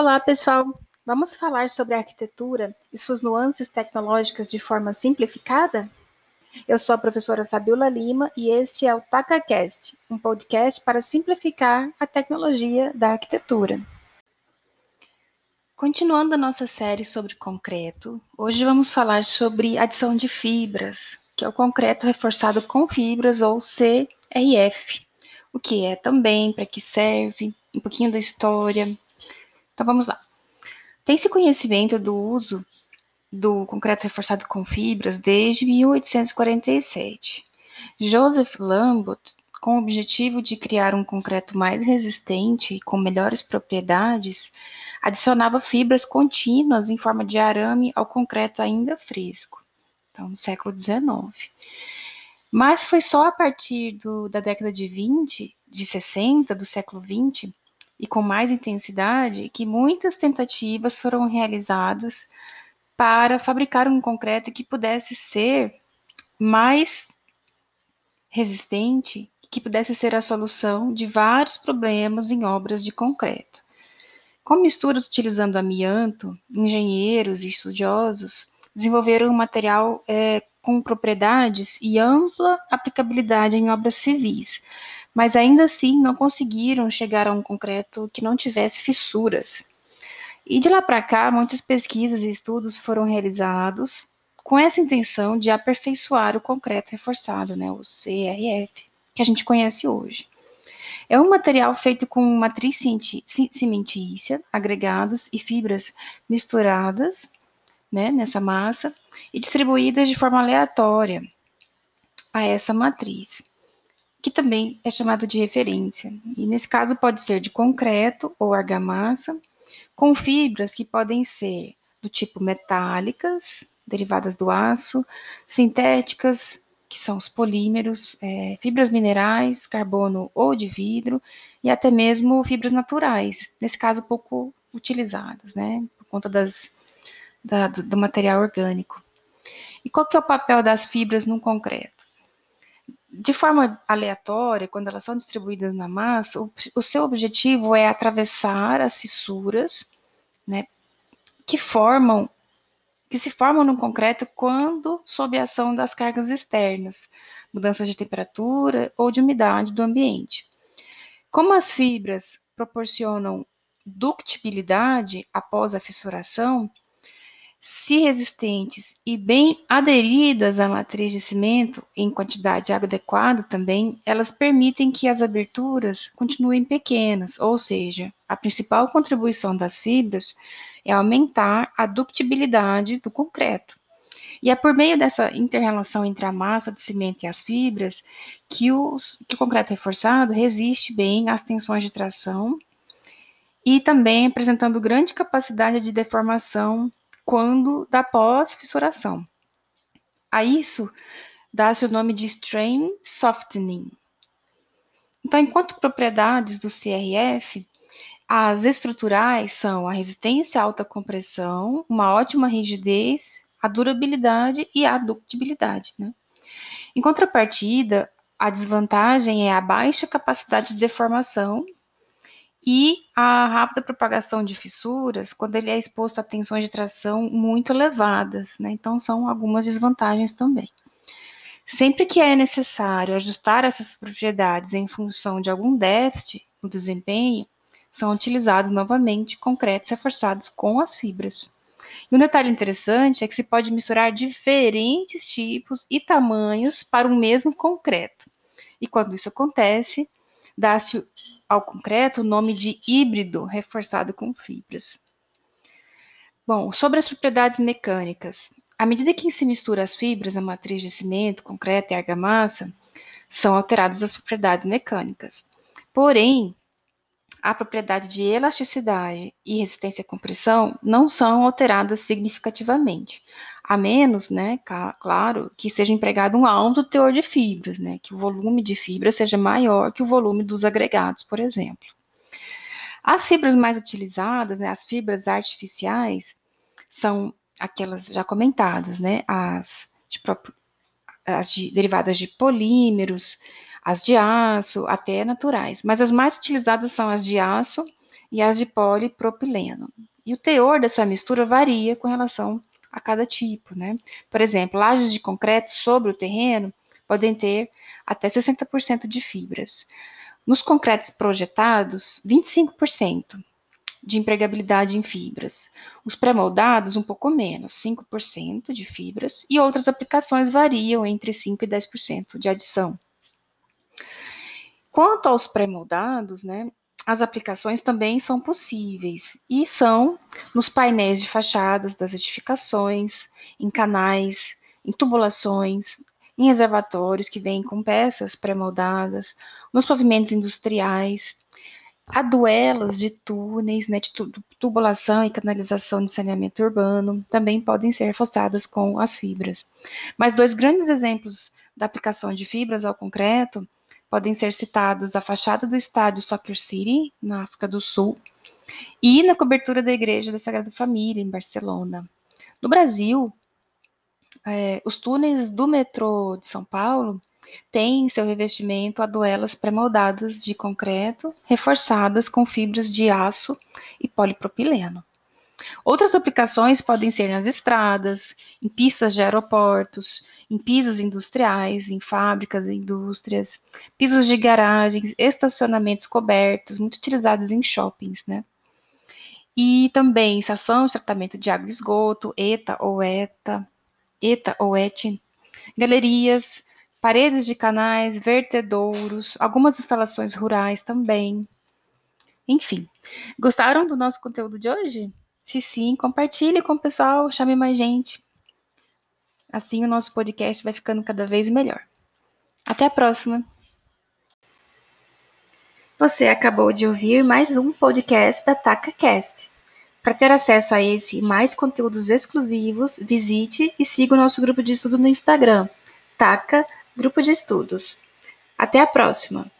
Olá, pessoal! Vamos falar sobre a arquitetura e suas nuances tecnológicas de forma simplificada? Eu sou a professora Fabiola Lima e este é o TacaCast, um podcast para simplificar a tecnologia da arquitetura. Continuando a nossa série sobre concreto, hoje vamos falar sobre adição de fibras, que é o concreto reforçado com fibras ou CRF. O que é também, para que serve, um pouquinho da história, então vamos lá. Tem-se conhecimento do uso do concreto reforçado com fibras desde 1847. Joseph Lambot, com o objetivo de criar um concreto mais resistente e com melhores propriedades, adicionava fibras contínuas em forma de arame ao concreto ainda fresco, então no século XIX. Mas foi só a partir do, da década de 20, de 60, do século 20, e com mais intensidade que muitas tentativas foram realizadas para fabricar um concreto que pudesse ser mais resistente, que pudesse ser a solução de vários problemas em obras de concreto. Com misturas utilizando amianto, engenheiros e estudiosos desenvolveram um material é, com propriedades e ampla aplicabilidade em obras civis, mas ainda assim não conseguiram chegar a um concreto que não tivesse fissuras. E de lá para cá, muitas pesquisas e estudos foram realizados com essa intenção de aperfeiçoar o concreto reforçado, né, o CRF, que a gente conhece hoje. É um material feito com matriz cimentícia, agregados e fibras misturadas né, nessa massa e distribuídas de forma aleatória a essa matriz que também é chamado de referência. E nesse caso pode ser de concreto ou argamassa, com fibras que podem ser do tipo metálicas, derivadas do aço, sintéticas, que são os polímeros, é, fibras minerais, carbono ou de vidro, e até mesmo fibras naturais, nesse caso pouco utilizadas, né, por conta das, da, do, do material orgânico. E qual que é o papel das fibras no concreto? De forma aleatória, quando elas são distribuídas na massa, o, o seu objetivo é atravessar as fissuras, né, que formam, que se formam no concreto quando sob a ação das cargas externas, mudanças de temperatura ou de umidade do ambiente. Como as fibras proporcionam ductibilidade após a fissuração, se resistentes e bem aderidas à matriz de cimento em quantidade adequada também, elas permitem que as aberturas continuem pequenas, ou seja, a principal contribuição das fibras é aumentar a ductibilidade do concreto. E é por meio dessa interrelação entre a massa de cimento e as fibras que, os, que o concreto reforçado resiste bem às tensões de tração e também apresentando grande capacidade de deformação quando da pós-fissuração. A isso dá-se o nome de strain softening. Então, enquanto propriedades do CRF, as estruturais são a resistência à alta compressão, uma ótima rigidez, a durabilidade e a ductibilidade. Né? Em contrapartida, a desvantagem é a baixa capacidade de deformação e a rápida propagação de fissuras quando ele é exposto a tensões de tração muito elevadas, né? Então são algumas desvantagens também. Sempre que é necessário ajustar essas propriedades em função de algum déficit no desempenho, são utilizados novamente concretos reforçados com as fibras. E um detalhe interessante é que se pode misturar diferentes tipos e tamanhos para um mesmo concreto. E quando isso acontece, dá-se ao concreto o nome de híbrido reforçado com fibras. Bom, sobre as propriedades mecânicas. À medida que se mistura as fibras à matriz de cimento, concreto e argamassa, são alteradas as propriedades mecânicas. Porém, a propriedade de elasticidade e resistência à compressão não são alteradas significativamente, a menos, né, claro, que seja empregado um alto teor de fibras, né, que o volume de fibras seja maior que o volume dos agregados, por exemplo. As fibras mais utilizadas, né, as fibras artificiais, são aquelas já comentadas, né, as, de, as de, derivadas de polímeros, as de aço, até naturais. Mas as mais utilizadas são as de aço e as de polipropileno. E o teor dessa mistura varia com relação a cada tipo, né? Por exemplo, lajes de concreto sobre o terreno podem ter até 60% de fibras. Nos concretos projetados, 25% de empregabilidade em fibras. Os pré-moldados, um pouco menos, 5% de fibras, e outras aplicações variam entre 5% e 10% de adição. Quanto aos pré-moldados, né, as aplicações também são possíveis e são nos painéis de fachadas das edificações, em canais, em tubulações, em reservatórios que vêm com peças pré-moldadas, nos pavimentos industriais, Há duelas de túneis, né, de tubulação e canalização de saneamento urbano, também podem ser reforçadas com as fibras. Mas dois grandes exemplos da aplicação de fibras ao concreto podem ser citados a fachada do estádio Soccer City, na África do Sul, e na cobertura da Igreja da Sagrada Família, em Barcelona. No Brasil, é, os túneis do metrô de São Paulo tem em seu revestimento aduelas pré-moldadas de concreto, reforçadas com fibras de aço e polipropileno. Outras aplicações podem ser nas estradas, em pistas de aeroportos, em pisos industriais, em fábricas e indústrias, pisos de garagens, estacionamentos cobertos, muito utilizados em shoppings, né? E também estação de tratamento de água e esgoto, ETA ou ETA, ETA ou ET, galerias, paredes de canais, vertedouros, algumas instalações rurais também. Enfim, gostaram do nosso conteúdo de hoje? Se sim, compartilhe com o pessoal, chame mais gente. Assim o nosso podcast vai ficando cada vez melhor. Até a próxima! Você acabou de ouvir mais um podcast da TacaCast. Para ter acesso a esse e mais conteúdos exclusivos, visite e siga o nosso grupo de estudo no Instagram, Taca Grupo de Estudos. Até a próxima!